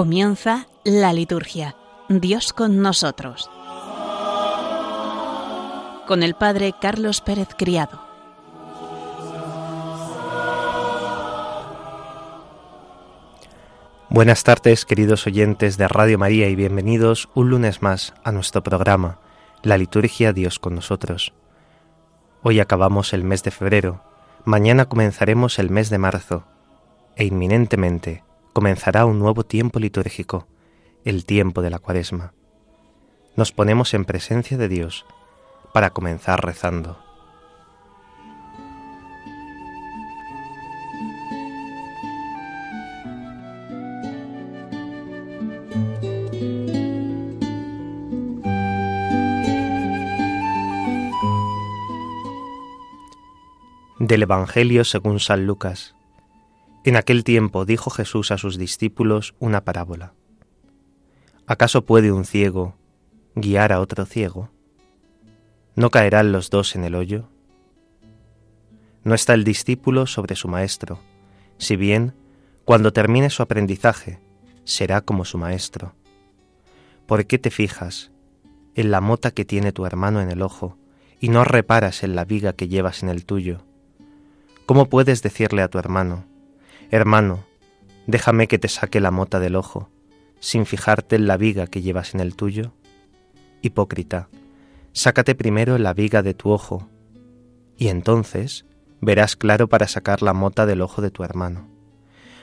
Comienza la liturgia. Dios con nosotros. Con el Padre Carlos Pérez Criado. Buenas tardes, queridos oyentes de Radio María, y bienvenidos un lunes más a nuestro programa, La Liturgia Dios con nosotros. Hoy acabamos el mes de febrero, mañana comenzaremos el mes de marzo, e inminentemente comenzará un nuevo tiempo litúrgico, el tiempo de la cuaresma. Nos ponemos en presencia de Dios para comenzar rezando. Del Evangelio según San Lucas. En aquel tiempo dijo Jesús a sus discípulos una parábola. ¿Acaso puede un ciego guiar a otro ciego? ¿No caerán los dos en el hoyo? No está el discípulo sobre su maestro, si bien, cuando termine su aprendizaje, será como su maestro. ¿Por qué te fijas en la mota que tiene tu hermano en el ojo y no reparas en la viga que llevas en el tuyo? ¿Cómo puedes decirle a tu hermano, Hermano, déjame que te saque la mota del ojo, sin fijarte en la viga que llevas en el tuyo. Hipócrita, sácate primero la viga de tu ojo, y entonces verás claro para sacar la mota del ojo de tu hermano.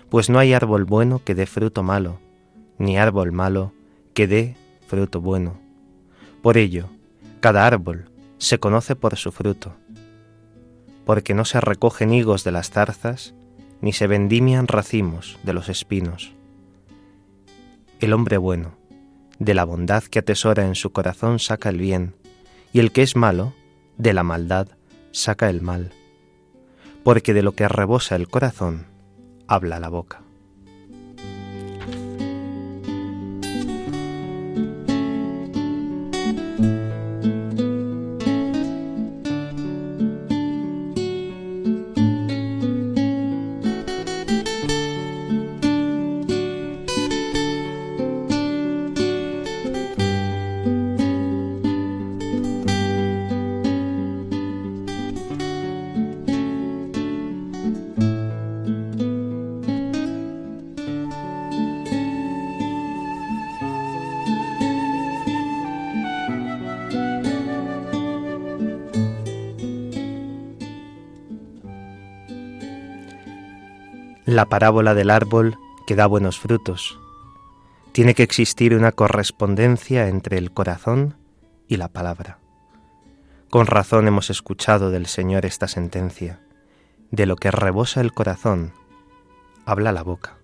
Pues no hay árbol bueno que dé fruto malo, ni árbol malo que dé fruto bueno. Por ello, cada árbol se conoce por su fruto, porque no se recogen higos de las zarzas, ni se vendimian racimos de los espinos. El hombre bueno, de la bondad que atesora en su corazón saca el bien, y el que es malo, de la maldad saca el mal, porque de lo que rebosa el corazón, habla la boca. La parábola del árbol que da buenos frutos. Tiene que existir una correspondencia entre el corazón y la palabra. Con razón hemos escuchado del Señor esta sentencia. De lo que rebosa el corazón, habla la boca.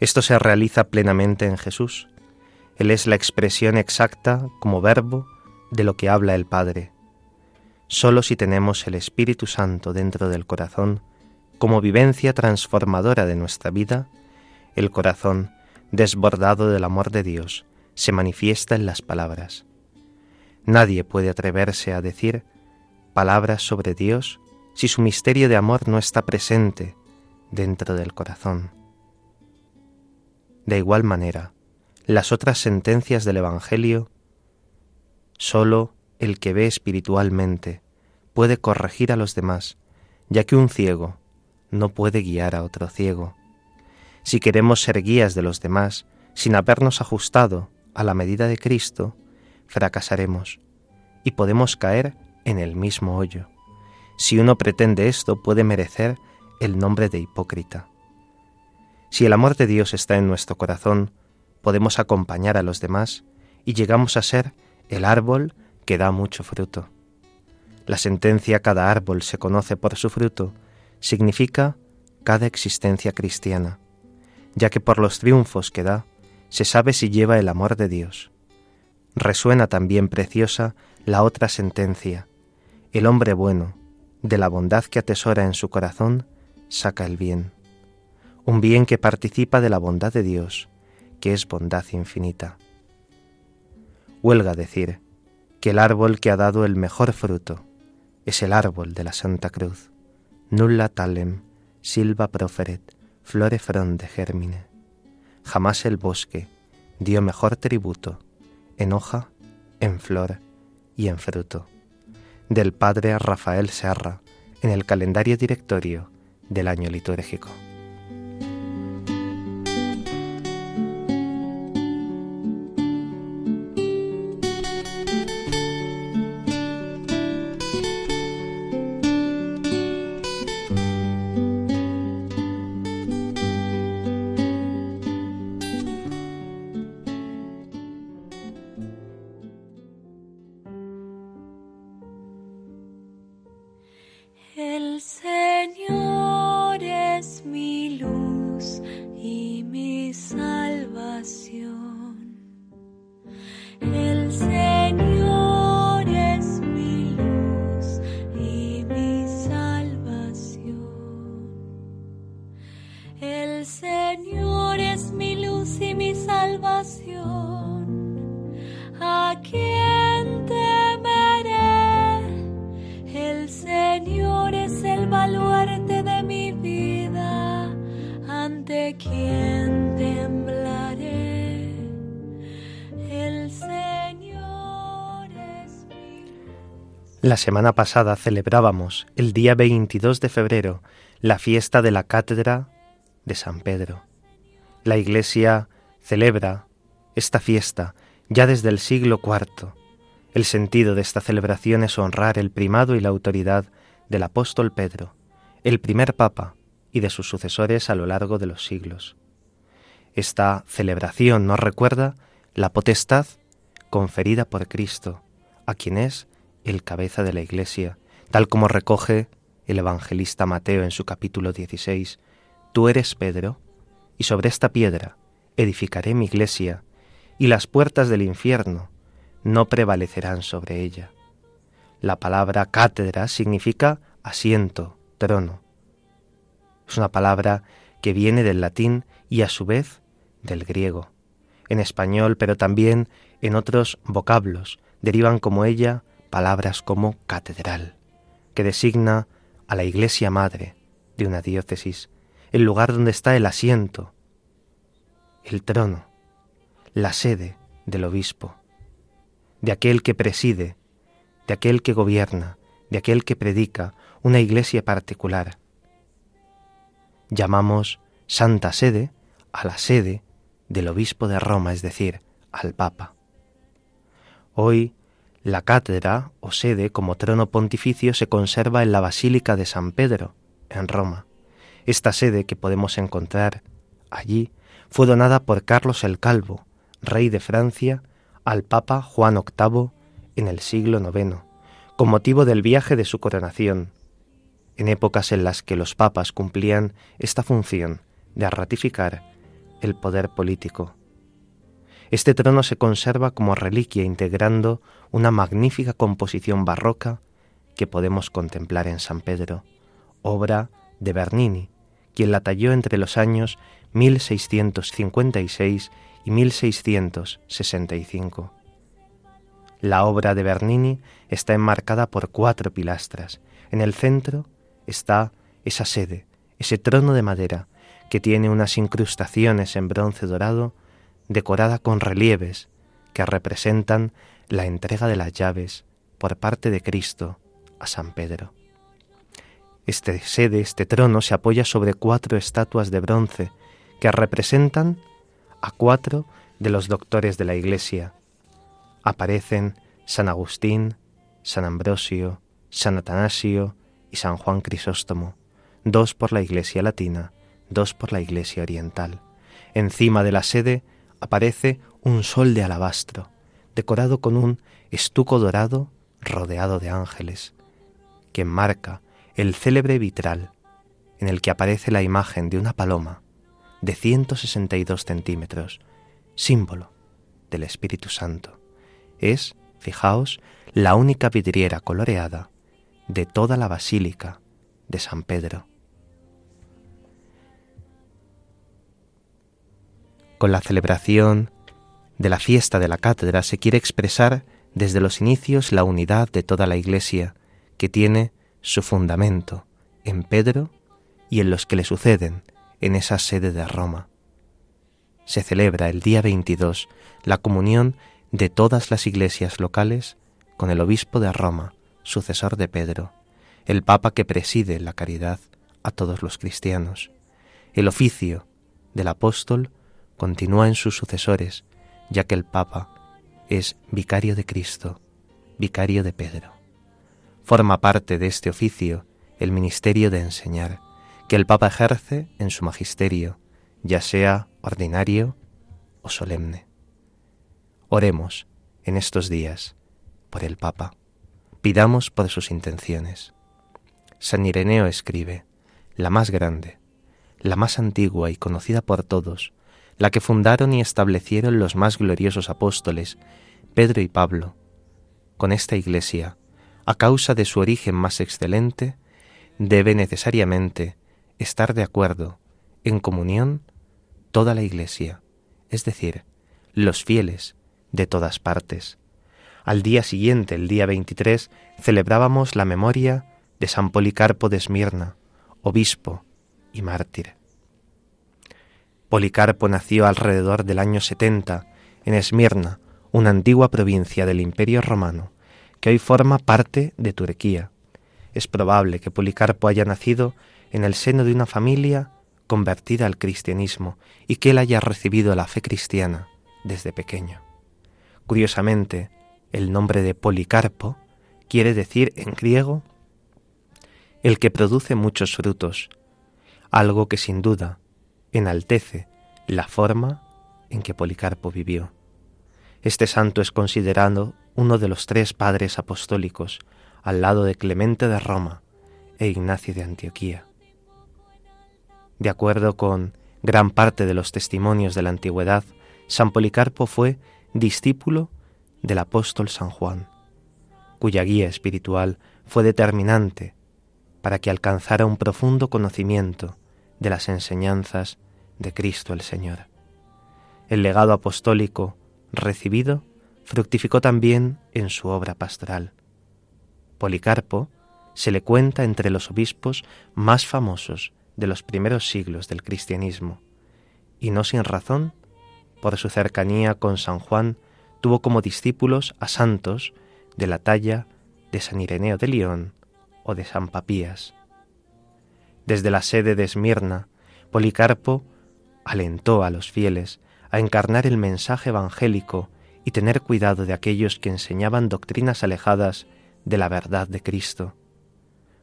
Esto se realiza plenamente en Jesús. Él es la expresión exacta como verbo de lo que habla el Padre. Solo si tenemos el Espíritu Santo dentro del corazón, como vivencia transformadora de nuestra vida, el corazón, desbordado del amor de Dios, se manifiesta en las palabras. Nadie puede atreverse a decir palabras sobre Dios si su misterio de amor no está presente dentro del corazón. De igual manera, las otras sentencias del Evangelio, sólo el que ve espiritualmente puede corregir a los demás, ya que un ciego, no puede guiar a otro ciego. Si queremos ser guías de los demás sin habernos ajustado a la medida de Cristo, fracasaremos y podemos caer en el mismo hoyo. Si uno pretende esto, puede merecer el nombre de hipócrita. Si el amor de Dios está en nuestro corazón, podemos acompañar a los demás y llegamos a ser el árbol que da mucho fruto. La sentencia cada árbol se conoce por su fruto significa cada existencia cristiana, ya que por los triunfos que da se sabe si lleva el amor de Dios. Resuena también preciosa la otra sentencia, el hombre bueno, de la bondad que atesora en su corazón, saca el bien, un bien que participa de la bondad de Dios, que es bondad infinita. Huelga decir que el árbol que ha dado el mejor fruto es el árbol de la Santa Cruz nulla talem, silva proferet, flore fronde germine. jamás el bosque dio mejor tributo en hoja, en flor y en fruto. Del padre Rafael Serra, en el calendario directorio del año litúrgico. La semana pasada celebrábamos, el día 22 de febrero, la fiesta de la Cátedra de San Pedro. La Iglesia celebra esta fiesta ya desde el siglo IV. El sentido de esta celebración es honrar el primado y la autoridad del apóstol Pedro, el primer papa, y de sus sucesores a lo largo de los siglos. Esta celebración nos recuerda la potestad conferida por Cristo, a quien es el cabeza de la Iglesia, tal como recoge el evangelista Mateo en su capítulo 16. Tú eres Pedro, y sobre esta piedra edificaré mi iglesia, y las puertas del infierno no prevalecerán sobre ella. La palabra cátedra significa asiento, trono. Es una palabra que viene del latín y a su vez del griego. En español, pero también en otros vocablos, derivan como ella palabras como catedral, que designa a la iglesia madre de una diócesis, el lugar donde está el asiento, el trono, la sede del obispo, de aquel que preside, de aquel que gobierna, de aquel que predica una iglesia particular. Llamamos Santa Sede a la sede del obispo de Roma, es decir, al Papa. Hoy la cátedra o sede como trono pontificio se conserva en la Basílica de San Pedro, en Roma. Esta sede que podemos encontrar allí fue donada por Carlos el Calvo, rey de Francia, al Papa Juan VIII en el siglo IX, con motivo del viaje de su coronación, en épocas en las que los papas cumplían esta función de ratificar el poder político este trono se conserva como reliquia integrando una magnífica composición barroca que podemos contemplar en San Pedro, obra de Bernini, quien la talló entre los años 1656 y 1665. La obra de Bernini está enmarcada por cuatro pilastras. En el centro está esa sede, ese trono de madera, que tiene unas incrustaciones en bronce dorado decorada con relieves que representan la entrega de las llaves por parte de Cristo a San Pedro. Este sede, este trono, se apoya sobre cuatro estatuas de bronce que representan a cuatro de los doctores de la Iglesia. Aparecen San Agustín, San Ambrosio, San Atanasio y San Juan Crisóstomo, dos por la Iglesia latina, dos por la Iglesia oriental. Encima de la sede aparece un sol de alabastro, decorado con un estuco dorado rodeado de ángeles, que enmarca el célebre vitral en el que aparece la imagen de una paloma de 162 centímetros, símbolo del Espíritu Santo. Es, fijaos, la única vidriera coloreada de toda la basílica de San Pedro. Con la celebración de la fiesta de la cátedra se quiere expresar desde los inicios la unidad de toda la Iglesia, que tiene su fundamento en Pedro y en los que le suceden en esa sede de Roma. se celebra el día 22 la comunión de todas las iglesias locales con el obispo de Roma, sucesor de Pedro, el papa que preside la caridad a todos los cristianos. El oficio del apóstol continúa en sus sucesores, ya que el papa es vicario de Cristo, vicario de Pedro. Forma parte de este oficio el ministerio de enseñar, que el papa ejerce en su magisterio, ya sea ordinario o solemne. Oremos en estos días por el Papa. Pidamos por sus intenciones. San Ireneo escribe, la más grande, la más antigua y conocida por todos, la que fundaron y establecieron los más gloriosos apóstoles, Pedro y Pablo. Con esta Iglesia, a causa de su origen más excelente, debe necesariamente estar de acuerdo, en comunión, toda la Iglesia, es decir, los fieles de todas partes. Al día siguiente, el día 23, celebrábamos la memoria de San Policarpo de Esmirna, obispo y mártir. Policarpo nació alrededor del año 70 en Esmirna, una antigua provincia del Imperio romano, que hoy forma parte de Turquía. Es probable que Policarpo haya nacido en el seno de una familia convertida al cristianismo y que él haya recibido la fe cristiana desde pequeño. Curiosamente, el nombre de Policarpo quiere decir en griego el que produce muchos frutos, algo que sin duda enaltece la forma en que Policarpo vivió. Este santo es considerado uno de los tres padres apostólicos, al lado de Clemente de Roma e Ignacio de Antioquía. De acuerdo con gran parte de los testimonios de la antigüedad, San Policarpo fue discípulo del apóstol San Juan, cuya guía espiritual fue determinante para que alcanzara un profundo conocimiento de las enseñanzas de Cristo el Señor. El legado apostólico recibido fructificó también en su obra pastoral. Policarpo se le cuenta entre los obispos más famosos de los primeros siglos del cristianismo, y no sin razón, por su cercanía con San Juan, tuvo como discípulos a santos de la talla de San Ireneo de León o de San Papías. Desde la sede de Esmirna, Policarpo alentó a los fieles a encarnar el mensaje evangélico y tener cuidado de aquellos que enseñaban doctrinas alejadas de la verdad de Cristo.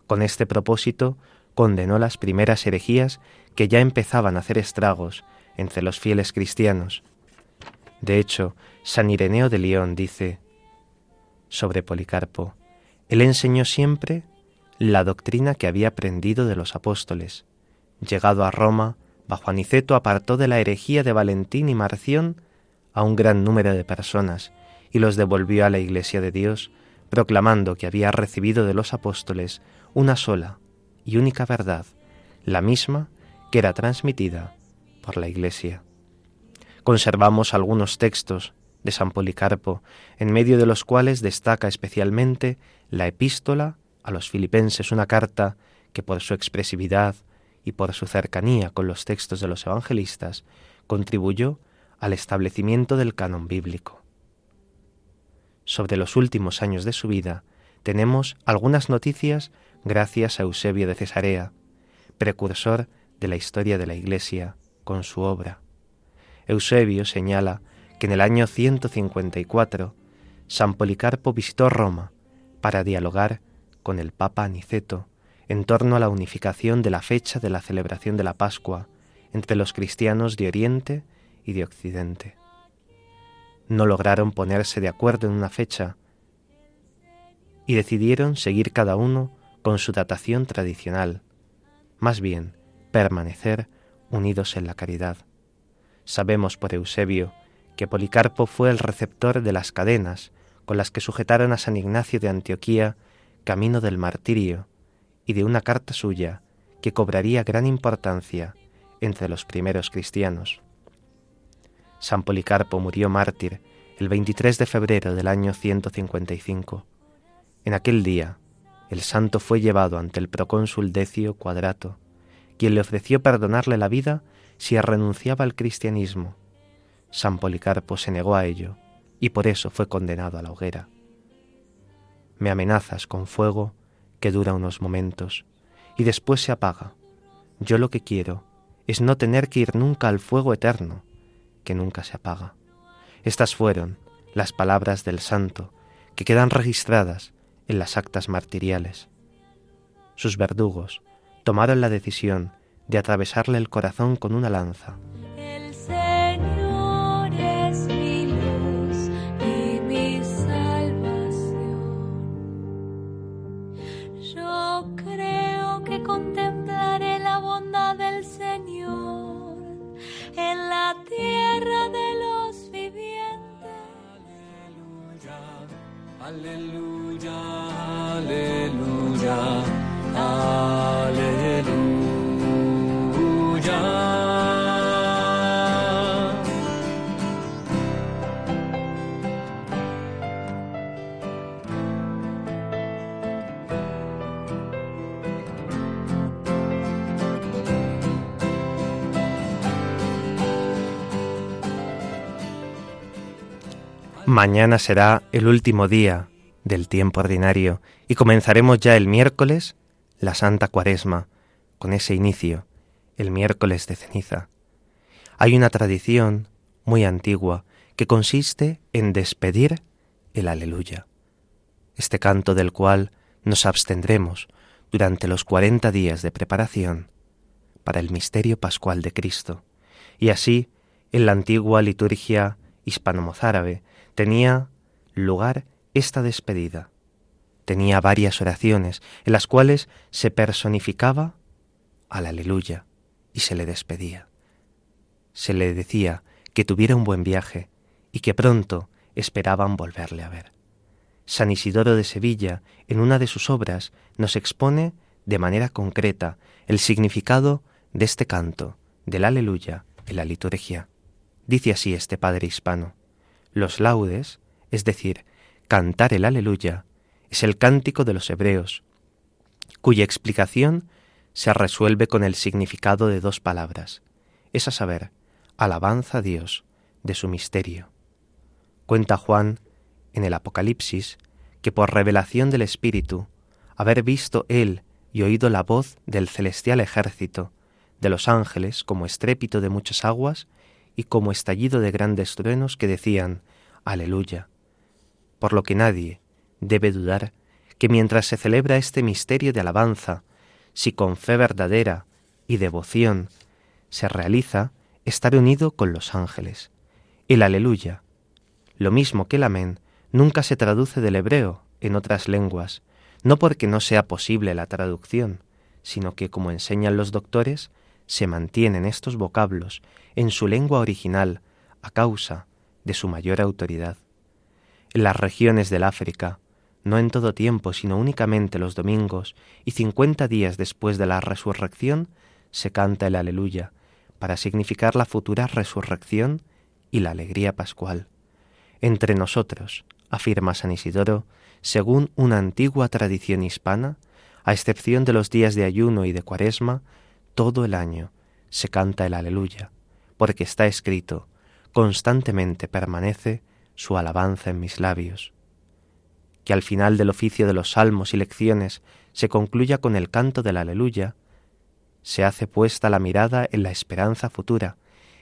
Con este propósito condenó las primeras herejías que ya empezaban a hacer estragos entre los fieles cristianos. De hecho, San Ireneo de León dice sobre Policarpo, él enseñó siempre la doctrina que había aprendido de los apóstoles. Llegado a Roma, bajo Aniceto apartó de la herejía de Valentín y Marción a un gran número de personas y los devolvió a la Iglesia de Dios, proclamando que había recibido de los apóstoles una sola y única verdad, la misma que era transmitida por la Iglesia. Conservamos algunos textos de San Policarpo, en medio de los cuales destaca especialmente la epístola a los filipenses, una carta que por su expresividad y por su cercanía con los textos de los evangelistas contribuyó al establecimiento del canon bíblico. Sobre los últimos años de su vida tenemos algunas noticias gracias a Eusebio de Cesarea, precursor de la historia de la Iglesia con su obra. Eusebio señala que en el año 154 San Policarpo visitó Roma para dialogar con el Papa Aniceto en torno a la unificación de la fecha de la celebración de la Pascua entre los cristianos de Oriente y de Occidente. No lograron ponerse de acuerdo en una fecha y decidieron seguir cada uno con su datación tradicional, más bien permanecer unidos en la caridad. Sabemos por Eusebio que Policarpo fue el receptor de las cadenas con las que sujetaron a San Ignacio de Antioquía camino del martirio y de una carta suya que cobraría gran importancia entre los primeros cristianos. San Policarpo murió mártir el 23 de febrero del año 155. En aquel día, el santo fue llevado ante el procónsul Decio Cuadrato, quien le ofreció perdonarle la vida si renunciaba al cristianismo San Policarpo se negó a ello y por eso fue condenado a la hoguera. Me amenazas con fuego que dura unos momentos y después se apaga. Yo lo que quiero es no tener que ir nunca al fuego eterno, que nunca se apaga. Estas fueron las palabras del santo que quedan registradas en las actas martiriales. Sus verdugos tomaron la decisión de atravesarle el corazón con una lanza. Yo creo que contemplaré la bondad del Señor en la tierra de los vivientes. Aleluya, aleluya, aleluya. Mañana será el último día del tiempo ordinario y comenzaremos ya el miércoles la Santa Cuaresma con ese inicio, el miércoles de ceniza. Hay una tradición muy antigua que consiste en despedir el aleluya, este canto del cual nos abstendremos durante los cuarenta días de preparación para el misterio pascual de Cristo, y así en la antigua liturgia hispano-mozárabe tenía lugar esta despedida. Tenía varias oraciones en las cuales se personificaba al aleluya y se le despedía. Se le decía que tuviera un buen viaje y que pronto esperaban volverle a ver. San Isidoro de Sevilla, en una de sus obras, nos expone de manera concreta el significado de este canto, del aleluya, en la liturgia. Dice así este padre hispano, los laudes, es decir, cantar el aleluya, es el cántico de los hebreos, cuya explicación se resuelve con el significado de dos palabras, es a saber, alabanza a Dios de su misterio. Cuenta Juan en el Apocalipsis que por revelación del Espíritu, haber visto él y oído la voz del celestial ejército, de los ángeles como estrépito de muchas aguas y como estallido de grandes truenos que decían, Aleluya. Por lo que nadie debe dudar que mientras se celebra este misterio de alabanza, si con fe verdadera y devoción se realiza, estar unido con los ángeles. El aleluya, lo mismo que el amén, nunca se traduce del hebreo en otras lenguas, no porque no sea posible la traducción, sino que, como enseñan los doctores, se mantienen estos vocablos en su lengua original a causa de su mayor autoridad. En las regiones del África, no en todo tiempo, sino únicamente los domingos y cincuenta días después de la resurrección, se canta el aleluya, para significar la futura resurrección y la alegría pascual. Entre nosotros, afirma San Isidoro, según una antigua tradición hispana, a excepción de los días de ayuno y de cuaresma, todo el año se canta el aleluya, porque está escrito, constantemente permanece su alabanza en mis labios. Que al final del oficio de los salmos y lecciones se concluya con el canto del aleluya, se hace puesta la mirada en la esperanza futura,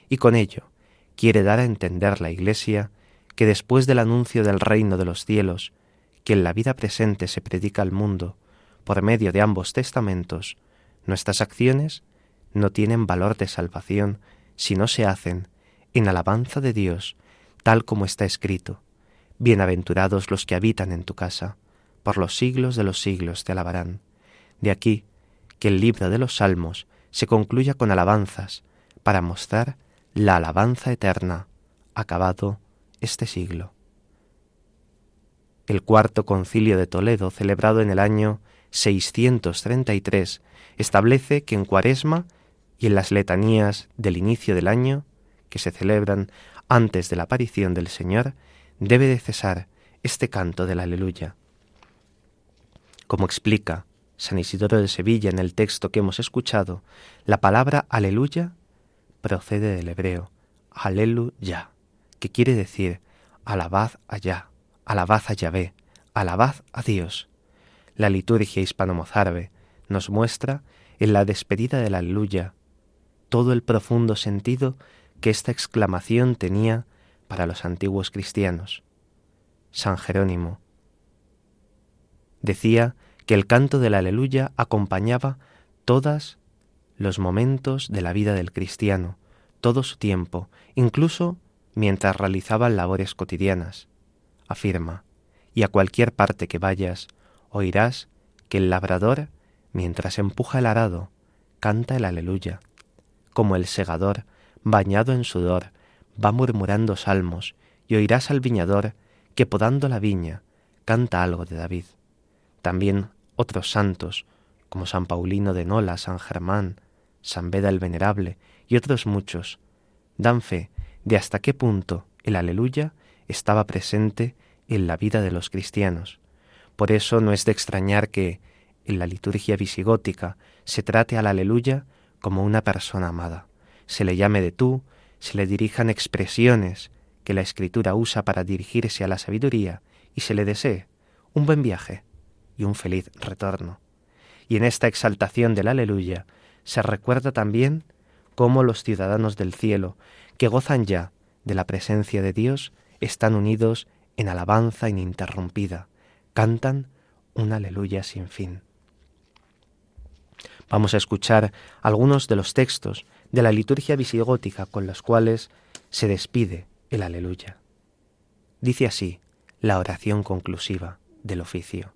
y con ello quiere dar a entender la Iglesia que después del anuncio del reino de los cielos, que en la vida presente se predica al mundo, por medio de ambos testamentos, nuestras acciones no tienen valor de salvación si no se hacen en alabanza de Dios, tal como está escrito. Bienaventurados los que habitan en tu casa, por los siglos de los siglos te alabarán. De aquí que el libro de los Salmos se concluya con alabanzas, para mostrar la alabanza eterna, acabado este siglo. El cuarto concilio de Toledo, celebrado en el año 633, establece que en Cuaresma y en las letanías del inicio del año, que se celebran antes de la aparición del Señor, debe de cesar este canto del aleluya. Como explica San Isidoro de Sevilla en el texto que hemos escuchado, la palabra aleluya procede del hebreo aleluya, que quiere decir alabad allá, alabad a Yahvé, alabad a Dios. La liturgia hispano-mozárabe nos muestra en la despedida de la aleluya todo el profundo sentido que esta exclamación tenía para los antiguos cristianos. San Jerónimo decía que el canto de la aleluya acompañaba todos los momentos de la vida del cristiano, todo su tiempo, incluso mientras realizaba labores cotidianas. Afirma, y a cualquier parte que vayas, oirás que el labrador, mientras empuja el arado, canta el aleluya, como el segador, bañado en sudor, va murmurando salmos, y oirás al viñador que podando la viña canta algo de David. También otros santos, como San Paulino de Nola, San Germán, San Beda el Venerable y otros muchos, dan fe de hasta qué punto el aleluya estaba presente en la vida de los cristianos. Por eso no es de extrañar que en la liturgia visigótica se trate al aleluya como una persona amada, se le llame de tú, se le dirijan expresiones que la escritura usa para dirigirse a la sabiduría y se le desee un buen viaje y un feliz retorno. Y en esta exaltación del aleluya se recuerda también cómo los ciudadanos del cielo, que gozan ya de la presencia de Dios, están unidos en alabanza ininterrumpida, cantan un aleluya sin fin. Vamos a escuchar algunos de los textos de la liturgia visigótica con los cuales se despide el aleluya. Dice así la oración conclusiva del oficio.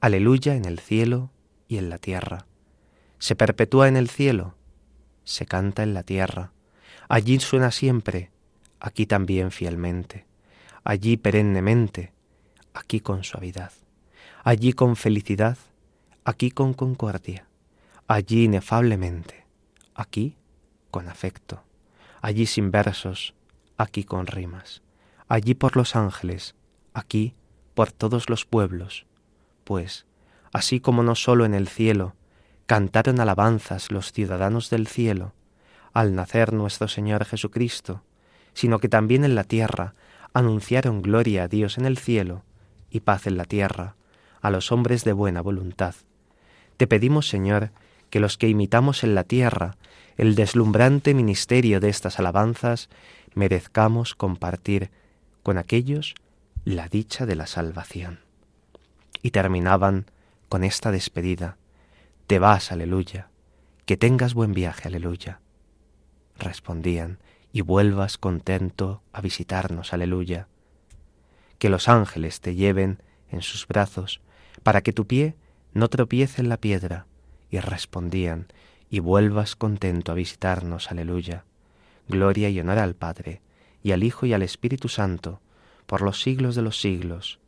Aleluya en el cielo y en la tierra. Se perpetúa en el cielo, se canta en la tierra. Allí suena siempre, aquí también fielmente. Allí perennemente, aquí con suavidad. Allí con felicidad, aquí con concordia. Allí inefablemente, aquí con afecto. Allí sin versos, aquí con rimas. Allí por los ángeles, aquí por todos los pueblos pues, así como no sólo en el cielo, cantaron alabanzas los ciudadanos del cielo, al nacer nuestro Señor Jesucristo, sino que también en la tierra anunciaron gloria a Dios en el cielo y paz en la tierra, a los hombres de buena voluntad. Te pedimos, Señor, que los que imitamos en la tierra el deslumbrante ministerio de estas alabanzas, merezcamos compartir con aquellos la dicha de la salvación y terminaban con esta despedida. Te vas, aleluya. Que tengas buen viaje, aleluya. Respondían, y vuelvas contento a visitarnos, aleluya. Que los ángeles te lleven en sus brazos, para que tu pie no tropiece en la piedra. Y respondían, y vuelvas contento a visitarnos, aleluya. Gloria y honor al Padre, y al Hijo y al Espíritu Santo, por los siglos de los siglos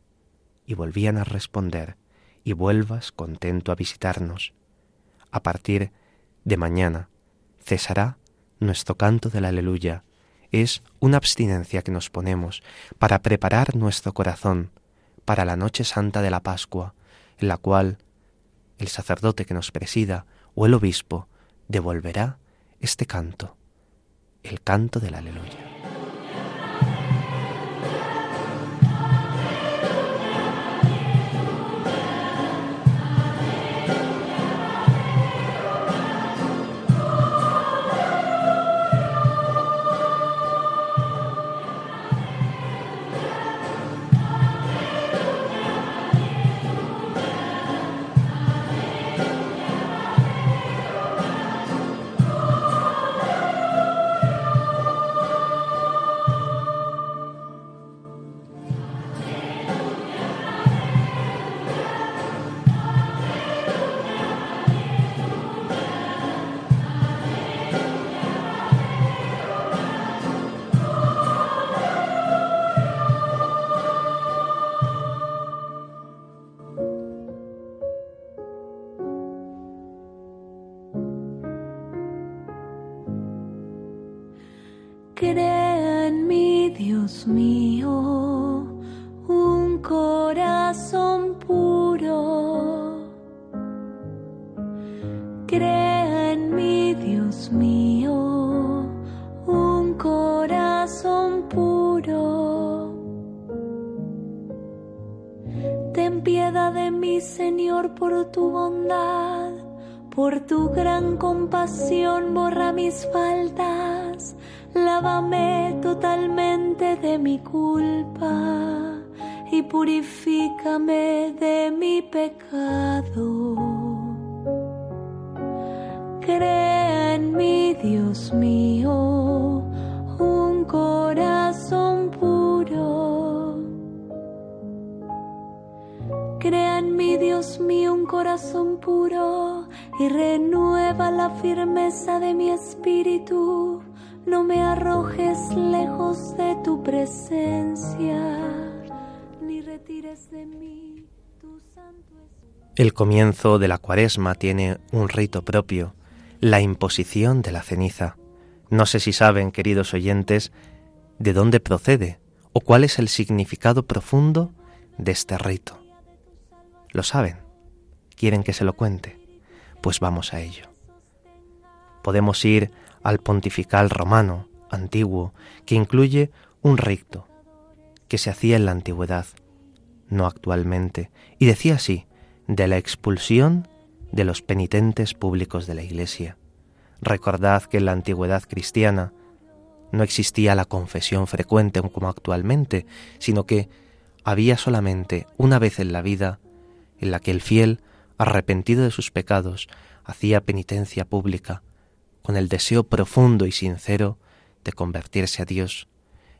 y volvían a responder, y vuelvas contento a visitarnos. A partir de mañana cesará nuestro canto de la aleluya. Es una abstinencia que nos ponemos para preparar nuestro corazón para la noche santa de la Pascua, en la cual el sacerdote que nos presida o el obispo devolverá este canto, el canto de la aleluya. Compasión, borra mis faltas, lávame totalmente de mi culpa y purifícame de mi pecado. Crea en mí, Dios mío, un corazón puro. Crea en mí, Dios mío, un corazón puro y renueva la firmeza de mi espíritu. No me arrojes lejos de tu presencia, ni retires de mí tu santo espíritu. El comienzo de la cuaresma tiene un rito propio, la imposición de la ceniza. No sé si saben, queridos oyentes, de dónde procede o cuál es el significado profundo de este rito. ¿Lo saben? ¿Quieren que se lo cuente? Pues vamos a ello. Podemos ir al pontifical romano antiguo, que incluye un rito que se hacía en la antigüedad, no actualmente, y decía así, de la expulsión de los penitentes públicos de la Iglesia. Recordad que en la antigüedad cristiana no existía la confesión frecuente como actualmente, sino que había solamente una vez en la vida en la que el fiel, arrepentido de sus pecados, hacía penitencia pública con el deseo profundo y sincero de convertirse a Dios,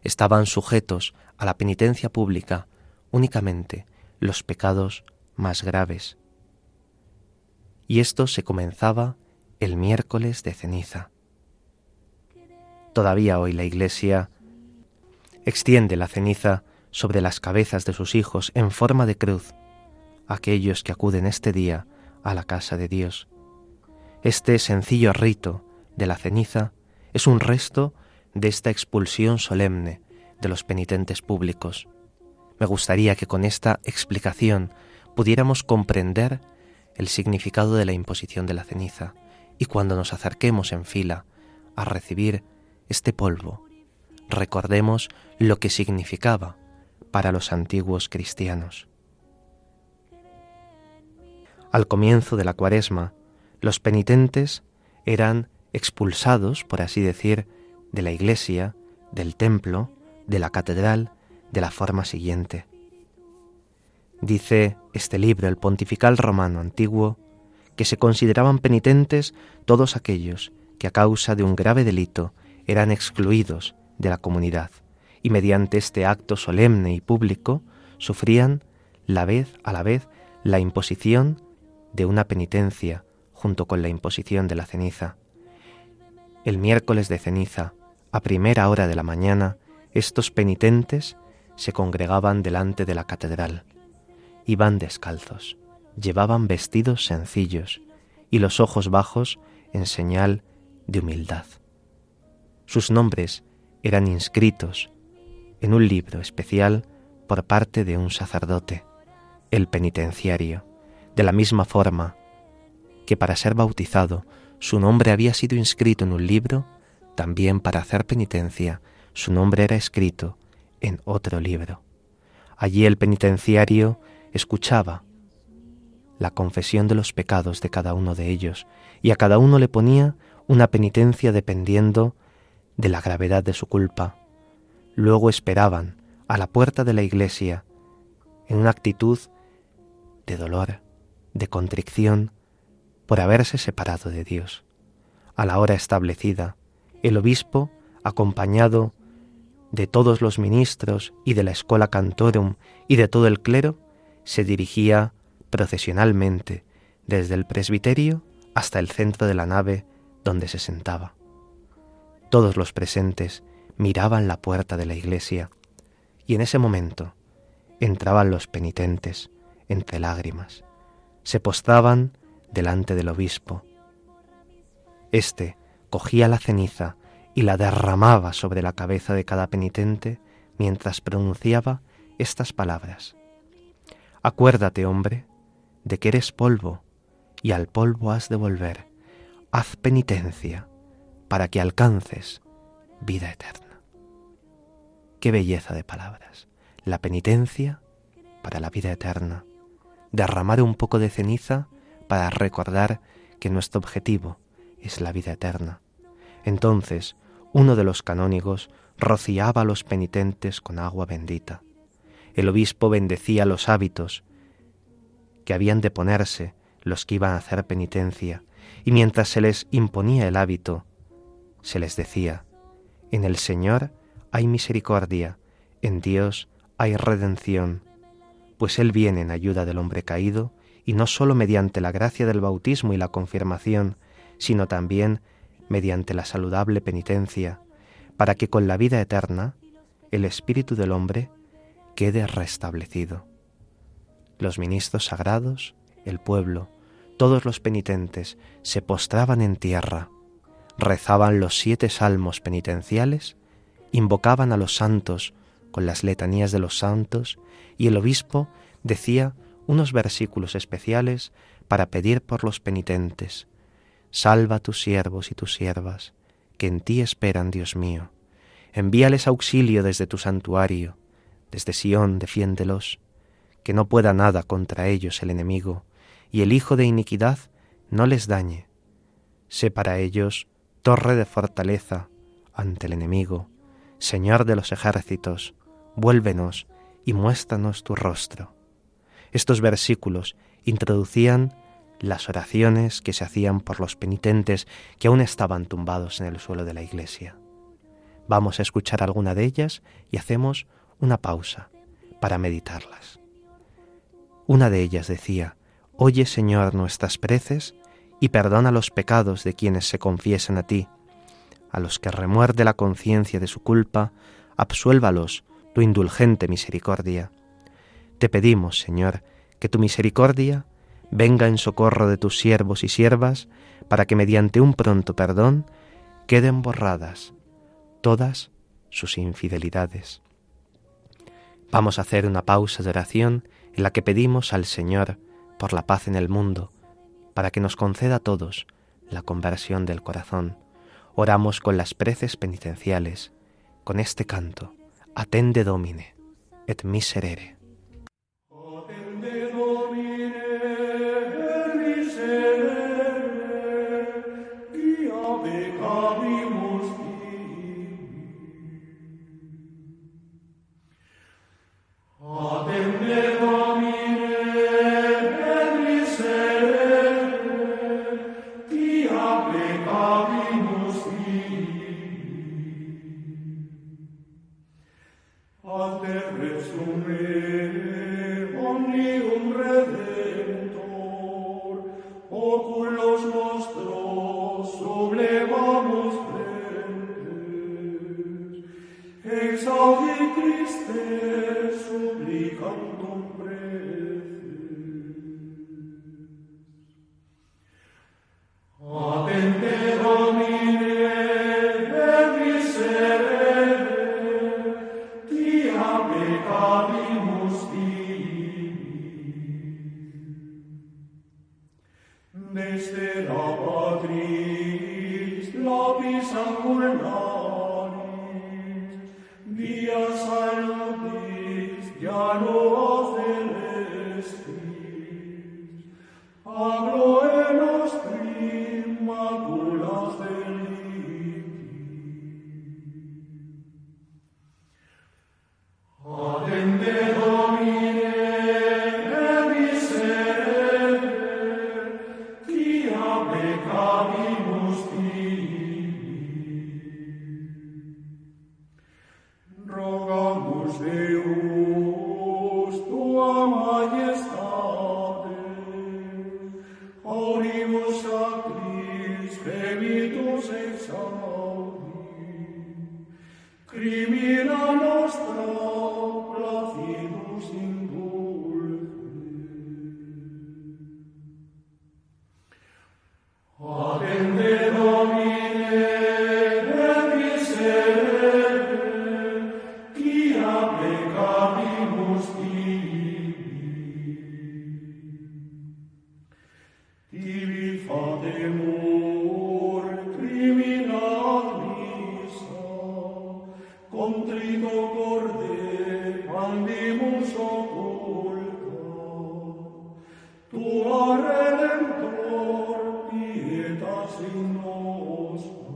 estaban sujetos a la penitencia pública únicamente los pecados más graves. Y esto se comenzaba el miércoles de ceniza. Todavía hoy la Iglesia extiende la ceniza sobre las cabezas de sus hijos en forma de cruz, aquellos que acuden este día a la casa de Dios. Este sencillo rito de la ceniza es un resto de esta expulsión solemne de los penitentes públicos. Me gustaría que con esta explicación pudiéramos comprender el significado de la imposición de la ceniza y cuando nos acerquemos en fila a recibir este polvo, recordemos lo que significaba para los antiguos cristianos. Al comienzo de la cuaresma, los penitentes eran expulsados, por así decir, de la iglesia, del templo, de la catedral, de la forma siguiente. Dice este libro, el pontifical romano antiguo, que se consideraban penitentes todos aquellos que a causa de un grave delito eran excluidos de la comunidad y mediante este acto solemne y público sufrían la vez a la vez la imposición de una penitencia junto con la imposición de la ceniza. El miércoles de ceniza, a primera hora de la mañana, estos penitentes se congregaban delante de la catedral. Iban descalzos, llevaban vestidos sencillos y los ojos bajos en señal de humildad. Sus nombres eran inscritos en un libro especial por parte de un sacerdote, el penitenciario, de la misma forma que para ser bautizado su nombre había sido inscrito en un libro, también para hacer penitencia su nombre era escrito en otro libro. Allí el penitenciario escuchaba la confesión de los pecados de cada uno de ellos y a cada uno le ponía una penitencia dependiendo de la gravedad de su culpa. Luego esperaban a la puerta de la iglesia en una actitud de dolor, de contrición, por haberse separado de Dios. A la hora establecida, el obispo, acompañado de todos los ministros y de la escola cantorum y de todo el clero, se dirigía procesionalmente desde el presbiterio hasta el centro de la nave donde se sentaba. Todos los presentes miraban la puerta de la iglesia y en ese momento entraban los penitentes entre lágrimas, se postraban delante del obispo. Este cogía la ceniza y la derramaba sobre la cabeza de cada penitente mientras pronunciaba estas palabras. Acuérdate, hombre, de que eres polvo, y al polvo has de volver. Haz penitencia para que alcances vida eterna. Qué belleza de palabras. La penitencia para la vida eterna. Derramar un poco de ceniza para recordar que nuestro objetivo es la vida eterna. Entonces, uno de los canónigos rociaba a los penitentes con agua bendita. El obispo bendecía los hábitos que habían de ponerse los que iban a hacer penitencia, y mientras se les imponía el hábito, se les decía, en el Señor hay misericordia, en Dios hay redención, pues Él viene en ayuda del hombre caído, y no sólo mediante la gracia del bautismo y la confirmación, sino también mediante la saludable penitencia, para que con la vida eterna el espíritu del hombre quede restablecido. Los ministros sagrados, el pueblo, todos los penitentes se postraban en tierra, rezaban los siete salmos penitenciales, invocaban a los santos con las letanías de los santos y el obispo decía unos versículos especiales para pedir por los penitentes. Salva a tus siervos y tus siervas, que en ti esperan, Dios mío. Envíales auxilio desde tu santuario, desde Sión defiéndelos, que no pueda nada contra ellos el enemigo, y el hijo de iniquidad no les dañe. Sé para ellos torre de fortaleza ante el enemigo, Señor de los ejércitos, vuélvenos y muéstranos tu rostro. Estos versículos introducían las oraciones que se hacían por los penitentes que aún estaban tumbados en el suelo de la iglesia. Vamos a escuchar alguna de ellas y hacemos una pausa para meditarlas. Una de ellas decía, Oye Señor nuestras preces y perdona los pecados de quienes se confiesan a ti. A los que remuerde la conciencia de su culpa, absuélvalos tu indulgente misericordia. Te pedimos, Señor, que tu misericordia venga en socorro de tus siervos y siervas, para que mediante un pronto perdón queden borradas todas sus infidelidades. Vamos a hacer una pausa de oración en la que pedimos al Señor por la paz en el mundo, para que nos conceda a todos la conversión del corazón. Oramos con las preces penitenciales, con este canto, Atende Domine, et miserere. Tua redemptor, pietas in nostrum.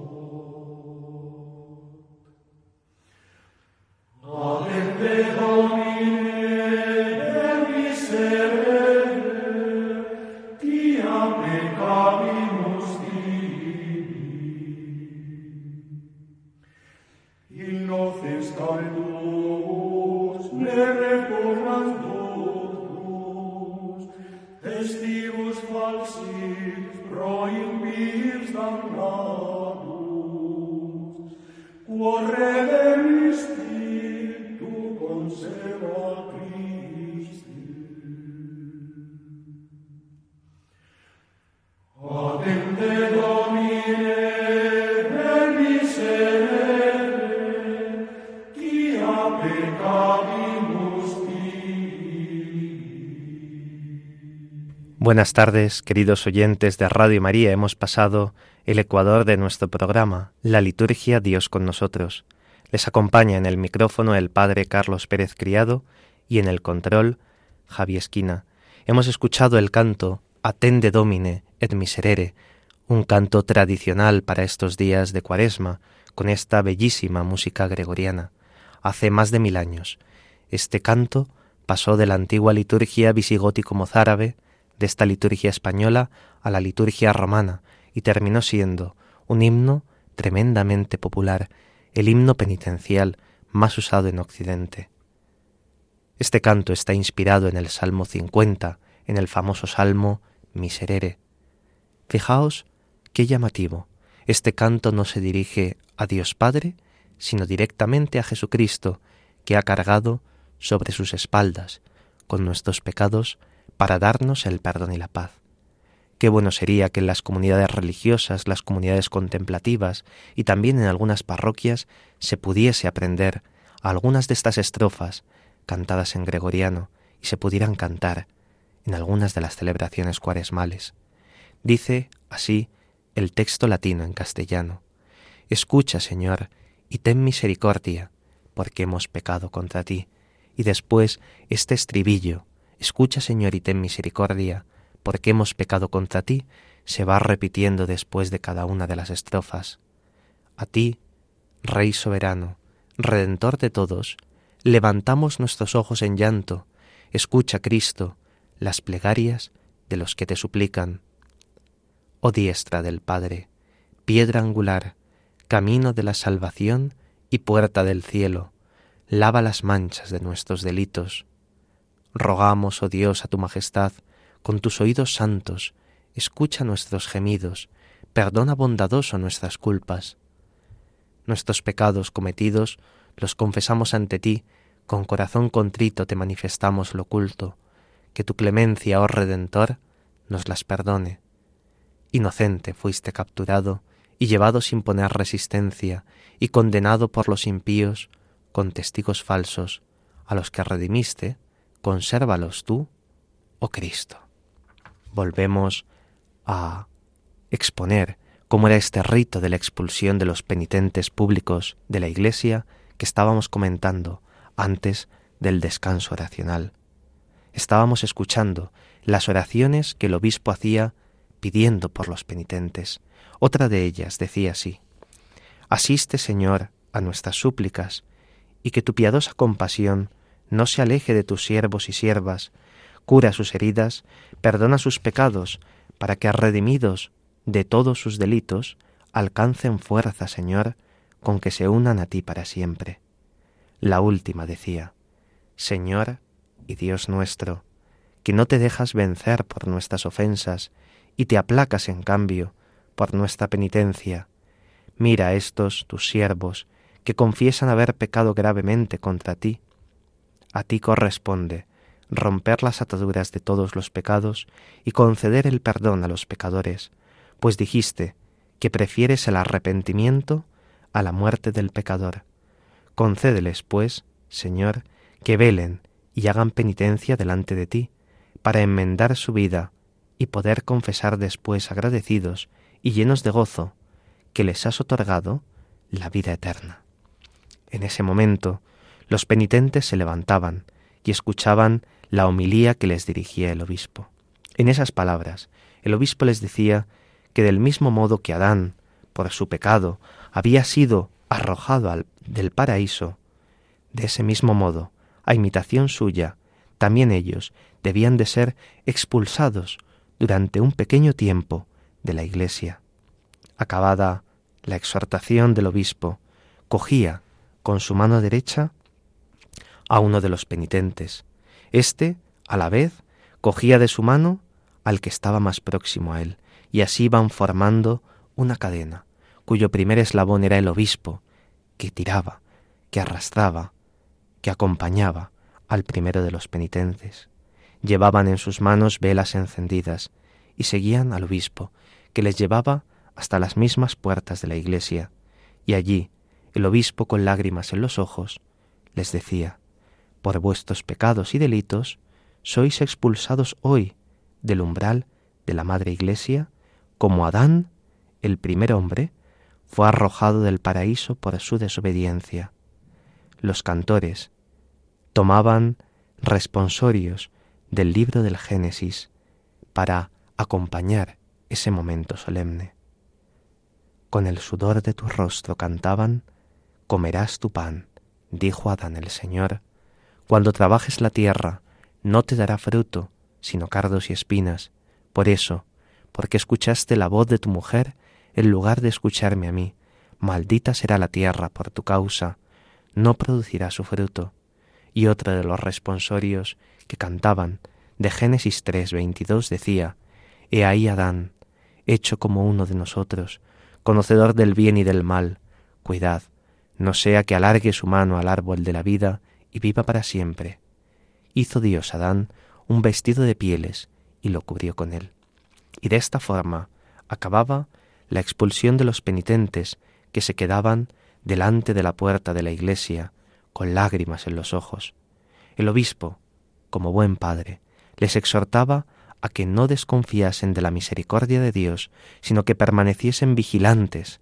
Buenas tardes, queridos oyentes de Radio María. Hemos pasado el ecuador de nuestro programa, la liturgia Dios con nosotros. Les acompaña en el micrófono el Padre Carlos Pérez Criado y en el control Javi Esquina. Hemos escuchado el canto Atende Domine et Miserere, un canto tradicional para estos días de Cuaresma, con esta bellísima música gregoriana. Hace más de mil años. Este canto pasó de la antigua liturgia visigótico-mozárabe de esta liturgia española a la liturgia romana y terminó siendo un himno tremendamente popular, el himno penitencial más usado en Occidente. Este canto está inspirado en el Salmo 50, en el famoso Salmo Miserere. Fijaos qué llamativo. Este canto no se dirige a Dios Padre, sino directamente a Jesucristo, que ha cargado sobre sus espaldas, con nuestros pecados, para darnos el perdón y la paz. Qué bueno sería que en las comunidades religiosas, las comunidades contemplativas y también en algunas parroquias se pudiese aprender algunas de estas estrofas cantadas en gregoriano y se pudieran cantar en algunas de las celebraciones cuaresmales. Dice así el texto latino en castellano. Escucha, Señor, y ten misericordia, porque hemos pecado contra ti. Y después este estribillo Escucha, Señor, y ten misericordia, porque hemos pecado contra ti, se va repitiendo después de cada una de las estrofas. A ti, Rey soberano, Redentor de todos, levantamos nuestros ojos en llanto, escucha, Cristo, las plegarias de los que te suplican. Oh diestra del Padre, piedra angular, camino de la salvación y puerta del cielo, lava las manchas de nuestros delitos, Rogamos, oh Dios, a tu majestad, con tus oídos santos, escucha nuestros gemidos, perdona bondadoso nuestras culpas. Nuestros pecados cometidos los confesamos ante ti, con corazón contrito te manifestamos lo oculto, que tu clemencia, oh Redentor, nos las perdone. Inocente fuiste capturado y llevado sin poner resistencia y condenado por los impíos con testigos falsos, a los que redimiste consérvalos tú, oh Cristo. Volvemos a exponer cómo era este rito de la expulsión de los penitentes públicos de la Iglesia que estábamos comentando antes del descanso oracional. Estábamos escuchando las oraciones que el obispo hacía pidiendo por los penitentes. Otra de ellas decía así, Asiste, Señor, a nuestras súplicas, y que tu piadosa compasión no se aleje de tus siervos y siervas, cura sus heridas, perdona sus pecados, para que redimidos de todos sus delitos, alcancen fuerza, Señor, con que se unan a ti para siempre. La última decía, Señor y Dios nuestro, que no te dejas vencer por nuestras ofensas y te aplacas en cambio por nuestra penitencia. Mira a estos tus siervos, que confiesan haber pecado gravemente contra ti, a ti corresponde romper las ataduras de todos los pecados y conceder el perdón a los pecadores, pues dijiste que prefieres el arrepentimiento a la muerte del pecador. Concédeles, pues, Señor, que velen y hagan penitencia delante de ti, para enmendar su vida y poder confesar después agradecidos y llenos de gozo que les has otorgado la vida eterna. En ese momento, los penitentes se levantaban y escuchaban la homilía que les dirigía el obispo. En esas palabras, el obispo les decía que del mismo modo que Adán, por su pecado, había sido arrojado al, del paraíso, de ese mismo modo, a imitación suya, también ellos debían de ser expulsados durante un pequeño tiempo de la iglesia. Acabada la exhortación del obispo, cogía con su mano derecha a uno de los penitentes. Este, a la vez, cogía de su mano al que estaba más próximo a él, y así van formando una cadena, cuyo primer eslabón era el obispo, que tiraba, que arrastraba, que acompañaba al primero de los penitentes. Llevaban en sus manos velas encendidas y seguían al obispo, que les llevaba hasta las mismas puertas de la iglesia, y allí el obispo con lágrimas en los ojos les decía, por vuestros pecados y delitos sois expulsados hoy del umbral de la Madre Iglesia, como Adán, el primer hombre, fue arrojado del paraíso por su desobediencia. Los cantores tomaban responsorios del libro del Génesis para acompañar ese momento solemne. Con el sudor de tu rostro cantaban, comerás tu pan, dijo Adán el Señor, cuando trabajes la tierra, no te dará fruto, sino cardos y espinas. Por eso, porque escuchaste la voz de tu mujer, en lugar de escucharme a mí, maldita será la tierra por tu causa, no producirá su fruto. Y otro de los responsorios que cantaban de Génesis 3:22 decía, He ahí Adán, hecho como uno de nosotros, conocedor del bien y del mal, cuidad, no sea que alargue su mano al árbol de la vida y viva para siempre. Hizo Dios a Adán un vestido de pieles y lo cubrió con él. Y de esta forma acababa la expulsión de los penitentes que se quedaban delante de la puerta de la iglesia con lágrimas en los ojos. El obispo, como buen padre, les exhortaba a que no desconfiasen de la misericordia de Dios, sino que permaneciesen vigilantes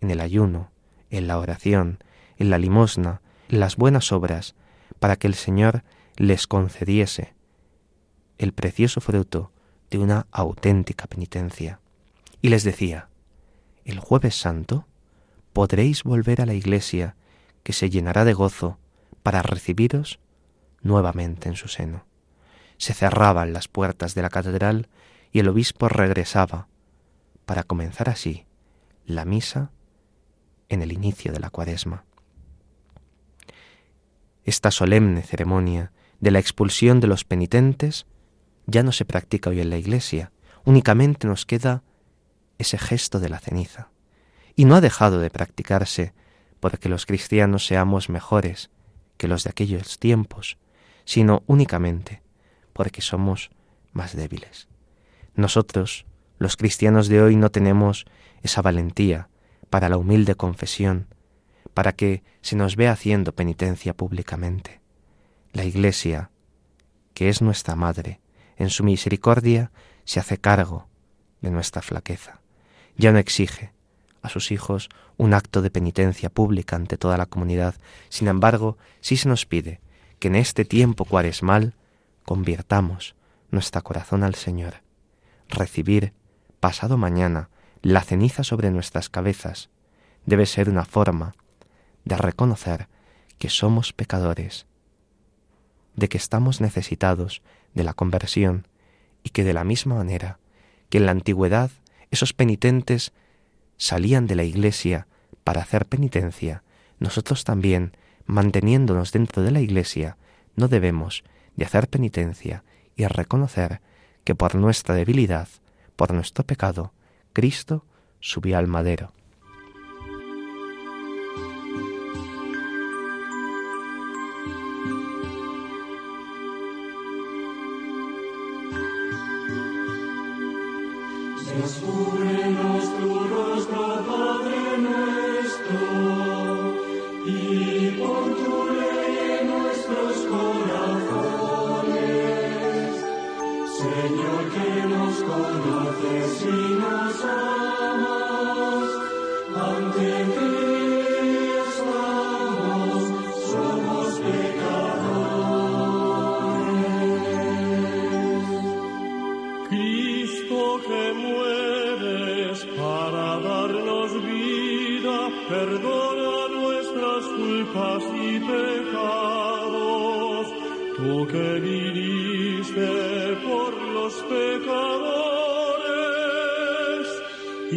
en el ayuno, en la oración, en la limosna, en las buenas obras, para que el Señor les concediese el precioso fruto de una auténtica penitencia. Y les decía, el jueves santo podréis volver a la iglesia, que se llenará de gozo para recibiros nuevamente en su seno. Se cerraban las puertas de la catedral y el obispo regresaba para comenzar así la misa en el inicio de la cuaresma. Esta solemne ceremonia de la expulsión de los penitentes ya no se practica hoy en la Iglesia, únicamente nos queda ese gesto de la ceniza. Y no ha dejado de practicarse porque los cristianos seamos mejores que los de aquellos tiempos, sino únicamente porque somos más débiles. Nosotros, los cristianos de hoy, no tenemos esa valentía para la humilde confesión, para que se nos vea haciendo penitencia públicamente. La Iglesia, que es nuestra Madre, en su misericordia se hace cargo de nuestra flaqueza. Ya no exige a sus hijos un acto de penitencia pública ante toda la comunidad. Sin embargo, sí se nos pide que en este tiempo cuaresmal convirtamos nuestro corazón al Señor. Recibir, pasado mañana, la ceniza sobre nuestras cabezas debe ser una forma de reconocer que somos pecadores, de que estamos necesitados de la conversión y que de la misma manera que en la antigüedad esos penitentes salían de la iglesia para hacer penitencia, nosotros también, manteniéndonos dentro de la iglesia, no debemos de hacer penitencia y reconocer que por nuestra debilidad, por nuestro pecado, Cristo subió al madero. Descúbrenos tu rostro, Padre nuestro, y contule nuestros corazones, Señor que nos conoce sin asaltar.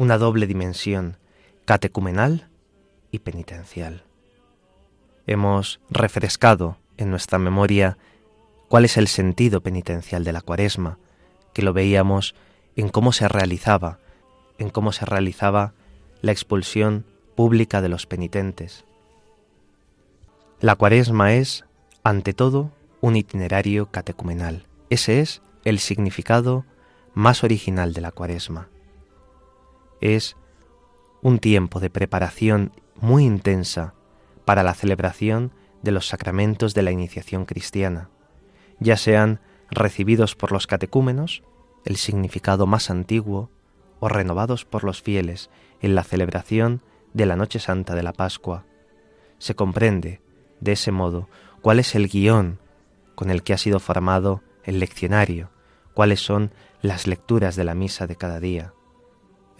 una doble dimensión, catecumenal y penitencial. Hemos refrescado en nuestra memoria cuál es el sentido penitencial de la cuaresma, que lo veíamos en cómo se realizaba, en cómo se realizaba la expulsión pública de los penitentes. La cuaresma es, ante todo, un itinerario catecumenal. Ese es el significado más original de la cuaresma. Es un tiempo de preparación muy intensa para la celebración de los sacramentos de la iniciación cristiana, ya sean recibidos por los catecúmenos, el significado más antiguo, o renovados por los fieles en la celebración de la Noche Santa de la Pascua. Se comprende, de ese modo, cuál es el guion con el que ha sido formado el leccionario, cuáles son las lecturas de la misa de cada día,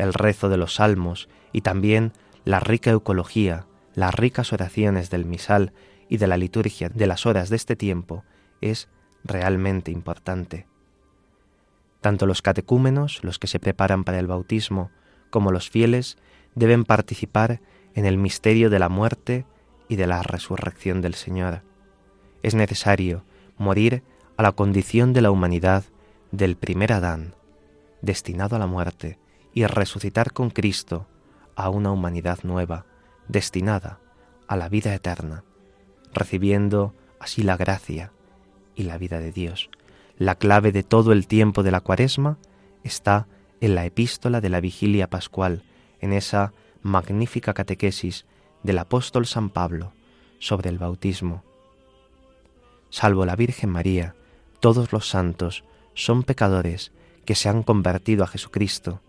el rezo de los salmos y también la rica eucología, las ricas oraciones del misal y de la liturgia de las horas de este tiempo es realmente importante. Tanto los catecúmenos, los que se preparan para el bautismo, como los fieles deben participar en el misterio de la muerte y de la resurrección del Señor. Es necesario morir a la condición de la humanidad del primer Adán, destinado a la muerte, y resucitar con Cristo a una humanidad nueva, destinada a la vida eterna, recibiendo así la gracia y la vida de Dios. La clave de todo el tiempo de la cuaresma está en la epístola de la vigilia pascual, en esa magnífica catequesis del apóstol San Pablo sobre el bautismo. Salvo la Virgen María, todos los santos son pecadores que se han convertido a Jesucristo.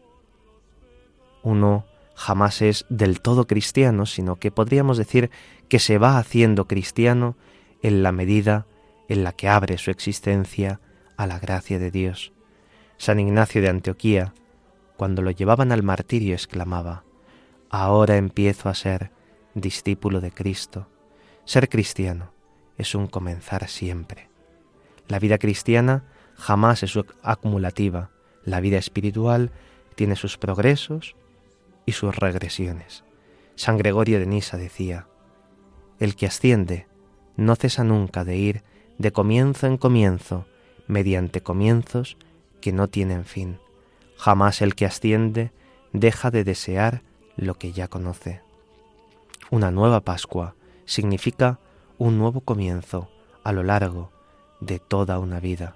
Uno jamás es del todo cristiano, sino que podríamos decir que se va haciendo cristiano en la medida en la que abre su existencia a la gracia de Dios. San Ignacio de Antioquía, cuando lo llevaban al martirio, exclamaba, Ahora empiezo a ser discípulo de Cristo. Ser cristiano es un comenzar siempre. La vida cristiana jamás es acumulativa. La vida espiritual tiene sus progresos y sus regresiones. San Gregorio de Nisa decía, El que asciende no cesa nunca de ir de comienzo en comienzo, mediante comienzos que no tienen fin. Jamás el que asciende deja de desear lo que ya conoce. Una nueva Pascua significa un nuevo comienzo a lo largo de toda una vida.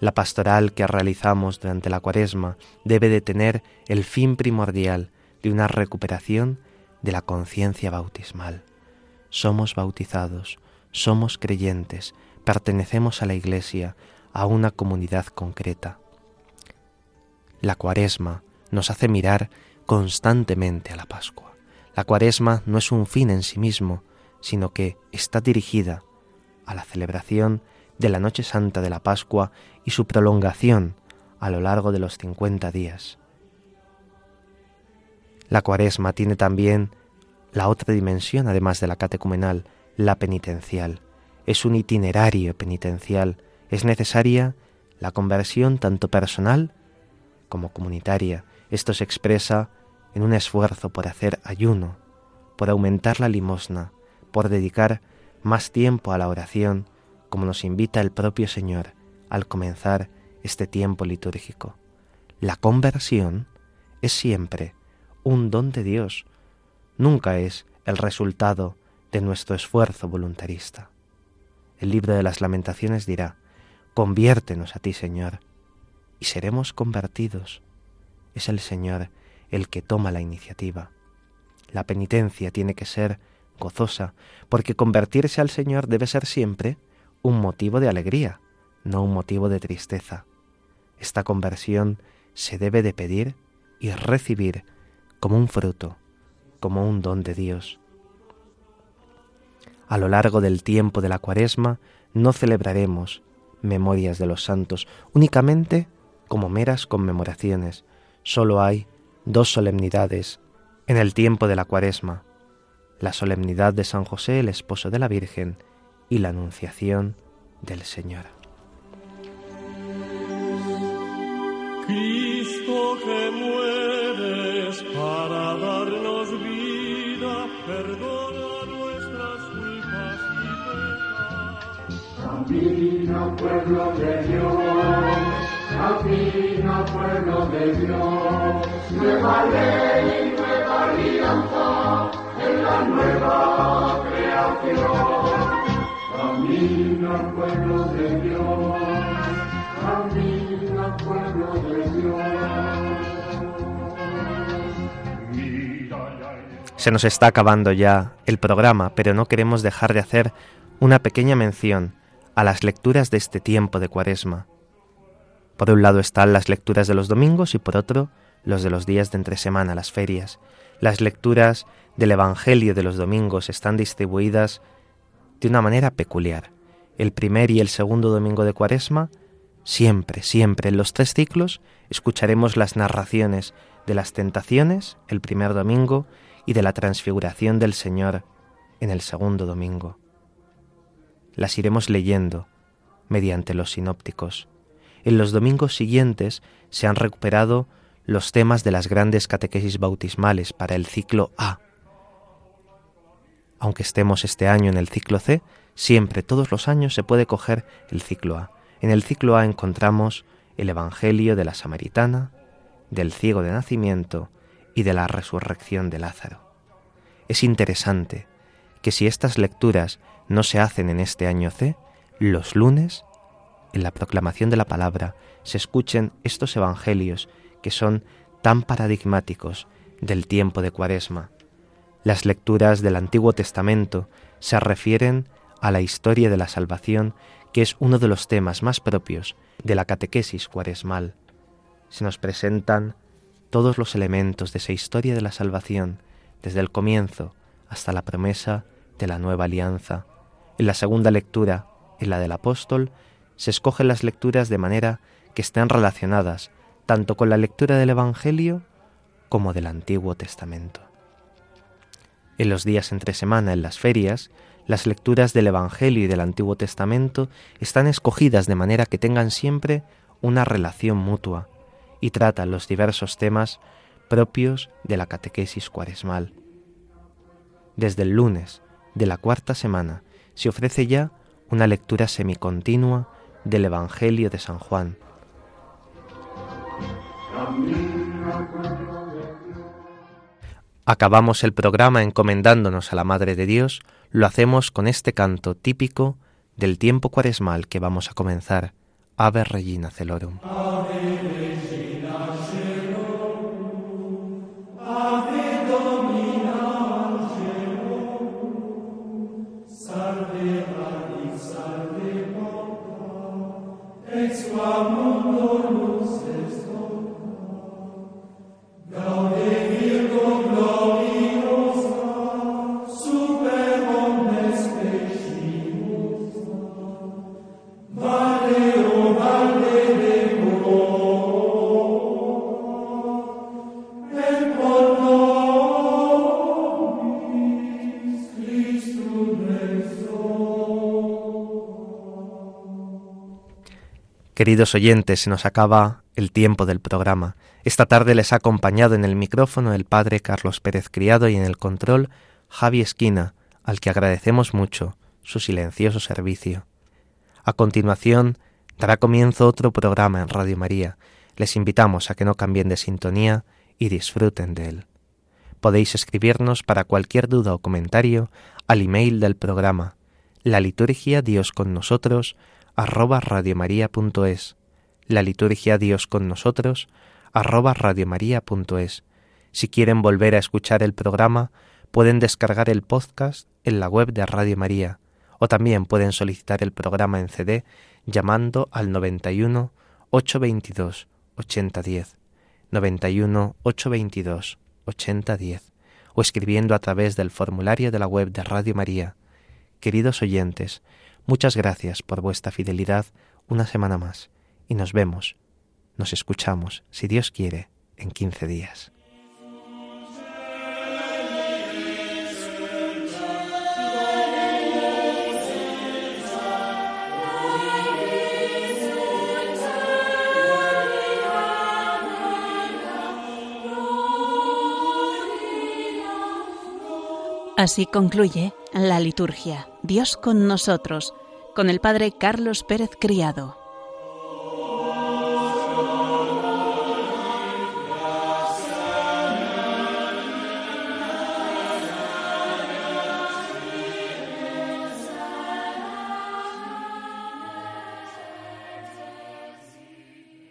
La pastoral que realizamos durante la cuaresma debe de tener el fin primordial de una recuperación de la conciencia bautismal. Somos bautizados, somos creyentes, pertenecemos a la Iglesia, a una comunidad concreta. La cuaresma nos hace mirar constantemente a la Pascua. La cuaresma no es un fin en sí mismo, sino que está dirigida a la celebración de la Noche Santa de la Pascua y su prolongación a lo largo de los cincuenta días. La cuaresma tiene también la otra dimensión, además de la catecumenal, la penitencial. Es un itinerario penitencial. Es necesaria la conversión tanto personal como comunitaria. Esto se expresa en un esfuerzo por hacer ayuno, por aumentar la limosna, por dedicar más tiempo a la oración, como nos invita el propio Señor al comenzar este tiempo litúrgico. La conversión es siempre un don de Dios, nunca es el resultado de nuestro esfuerzo voluntarista. El libro de las lamentaciones dirá, conviértenos a ti, Señor, y seremos convertidos. Es el Señor el que toma la iniciativa. La penitencia tiene que ser gozosa, porque convertirse al Señor debe ser siempre un motivo de alegría, no un motivo de tristeza. Esta conversión se debe de pedir y recibir como un fruto, como un don de Dios. A lo largo del tiempo de la cuaresma no celebraremos memorias de los santos únicamente como meras conmemoraciones. Solo hay dos solemnidades en el tiempo de la cuaresma, la solemnidad de San José, el esposo de la Virgen, y la anunciación del Señor. Cristo que mueres para darnos vida, perdona nuestras culpas y. Camina pueblo de Dios, camina pueblo de Dios, nueva ley, nueva alianza en la nueva creación. Camina pueblo de Dios, camina pueblo de Dios. Se nos está acabando ya el programa, pero no queremos dejar de hacer una pequeña mención a las lecturas de este tiempo de Cuaresma. Por un lado están las lecturas de los domingos y por otro los de los días de entre semana, las ferias. Las lecturas del Evangelio de los domingos están distribuidas de una manera peculiar. El primer y el segundo domingo de Cuaresma, siempre, siempre en los tres ciclos, escucharemos las narraciones de las tentaciones el primer domingo y de la transfiguración del Señor en el segundo domingo. Las iremos leyendo mediante los sinópticos. En los domingos siguientes se han recuperado los temas de las grandes catequesis bautismales para el ciclo A. Aunque estemos este año en el ciclo C, siempre, todos los años, se puede coger el ciclo A. En el ciclo A encontramos el Evangelio de la Samaritana, del ciego de nacimiento y de la resurrección de Lázaro. Es interesante que si estas lecturas no se hacen en este año C, los lunes, en la proclamación de la palabra, se escuchen estos evangelios que son tan paradigmáticos del tiempo de Cuaresma. Las lecturas del Antiguo Testamento se refieren a la historia de la salvación, que es uno de los temas más propios de la catequesis cuaresmal. Se nos presentan todos los elementos de esa historia de la salvación, desde el comienzo hasta la promesa de la nueva alianza. En la segunda lectura, en la del apóstol, se escogen las lecturas de manera que estén relacionadas tanto con la lectura del Evangelio como del Antiguo Testamento. En los días entre semana, en las ferias, las lecturas del Evangelio y del Antiguo Testamento están escogidas de manera que tengan siempre una relación mutua y tratan los diversos temas propios de la catequesis cuaresmal. Desde el lunes de la cuarta semana se ofrece ya una lectura semicontinua del Evangelio de San Juan. Acabamos el programa encomendándonos a la Madre de Dios, lo hacemos con este canto típico del tiempo cuaresmal que vamos a comenzar, Ave Regina Celorum. Queridos oyentes, se nos acaba el tiempo del programa. Esta tarde les ha acompañado en el micrófono el padre Carlos Pérez Criado y en el control Javi Esquina, al que agradecemos mucho su silencioso servicio. A continuación dará comienzo otro programa en Radio María. Les invitamos a que no cambien de sintonía y disfruten de él. Podéis escribirnos para cualquier duda o comentario al email del programa la liturgia Dios con nosotros arroba radiomaria.es, la liturgia Dios con nosotros, arroba radiomaria.es. Si quieren volver a escuchar el programa, pueden descargar el podcast en la web de Radio María, o también pueden solicitar el programa en CD llamando al 91 822 8010, 91 822 8010, o escribiendo a través del formulario de la web de Radio María. Queridos oyentes, Muchas gracias por vuestra fidelidad una semana más y nos vemos, nos escuchamos, si Dios quiere, en 15 días. Así concluye la liturgia, Dios con nosotros con el Padre Carlos Pérez Criado.